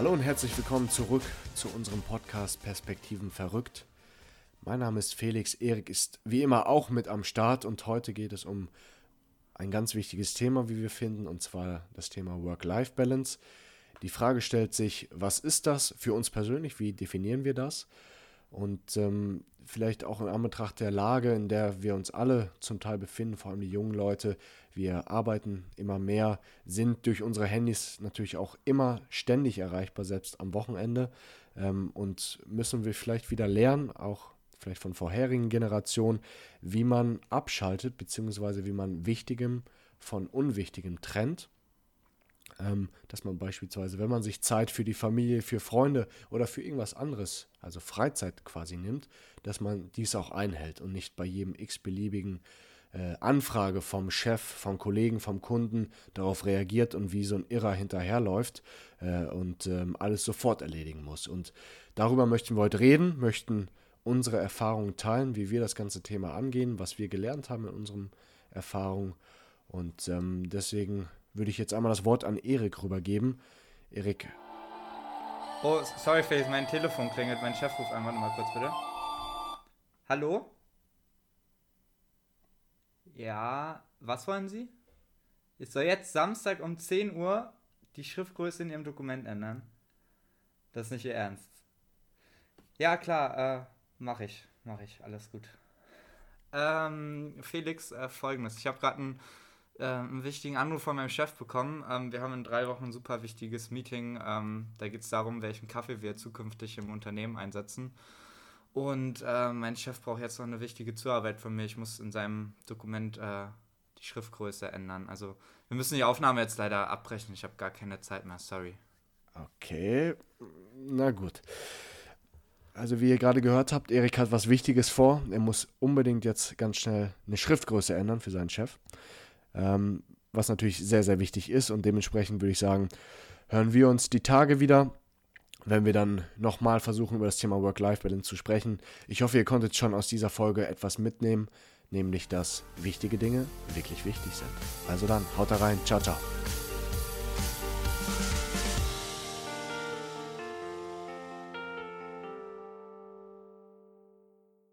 Hallo und herzlich willkommen zurück zu unserem Podcast Perspektiven verrückt. Mein Name ist Felix, Erik ist wie immer auch mit am Start und heute geht es um ein ganz wichtiges Thema, wie wir finden, und zwar das Thema Work-Life-Balance. Die Frage stellt sich, was ist das für uns persönlich? Wie definieren wir das? Und ähm, vielleicht auch in Anbetracht der Lage, in der wir uns alle zum Teil befinden, vor allem die jungen Leute, wir arbeiten immer mehr, sind durch unsere Handys natürlich auch immer ständig erreichbar, selbst am Wochenende. Ähm, und müssen wir vielleicht wieder lernen, auch vielleicht von vorherigen Generationen, wie man abschaltet, beziehungsweise wie man Wichtigem von Unwichtigem trennt dass man beispielsweise, wenn man sich Zeit für die Familie, für Freunde oder für irgendwas anderes, also Freizeit quasi nimmt, dass man dies auch einhält und nicht bei jedem x-beliebigen äh, Anfrage vom Chef, vom Kollegen, vom Kunden darauf reagiert und wie so ein Irrer hinterherläuft äh, und ähm, alles sofort erledigen muss. Und darüber möchten wir heute reden, möchten unsere Erfahrungen teilen, wie wir das ganze Thema angehen, was wir gelernt haben in unseren Erfahrungen. Und ähm, deswegen würde ich jetzt einmal das Wort an Erik rübergeben. Erik. Oh, sorry, Felix, mein Telefon klingelt. Mein Chef ruft einfach mal kurz, bitte. Hallo? Ja, was wollen Sie? Ich soll jetzt Samstag um 10 Uhr die Schriftgröße in Ihrem Dokument ändern. Das ist nicht Ihr Ernst. Ja, klar, äh, mach ich. Mach ich. Alles gut. Ähm, Felix, äh, folgendes. Ich habe gerade ein äh, einen wichtigen Anruf von meinem Chef bekommen. Ähm, wir haben in drei Wochen ein super wichtiges Meeting. Ähm, da geht es darum, welchen Kaffee wir zukünftig im Unternehmen einsetzen. Und äh, mein Chef braucht jetzt noch eine wichtige Zuarbeit von mir. Ich muss in seinem Dokument äh, die Schriftgröße ändern. Also wir müssen die Aufnahme jetzt leider abbrechen. Ich habe gar keine Zeit mehr. Sorry. Okay, na gut. Also wie ihr gerade gehört habt, Erik hat was Wichtiges vor. Er muss unbedingt jetzt ganz schnell eine Schriftgröße ändern für seinen Chef ähm, was natürlich sehr, sehr wichtig ist. Und dementsprechend würde ich sagen, hören wir uns die Tage wieder, wenn wir dann nochmal versuchen, über das Thema Work-Life-Balance zu sprechen. Ich hoffe, ihr konntet schon aus dieser Folge etwas mitnehmen, nämlich dass wichtige Dinge wirklich wichtig sind. Also dann, haut da rein. Ciao, ciao.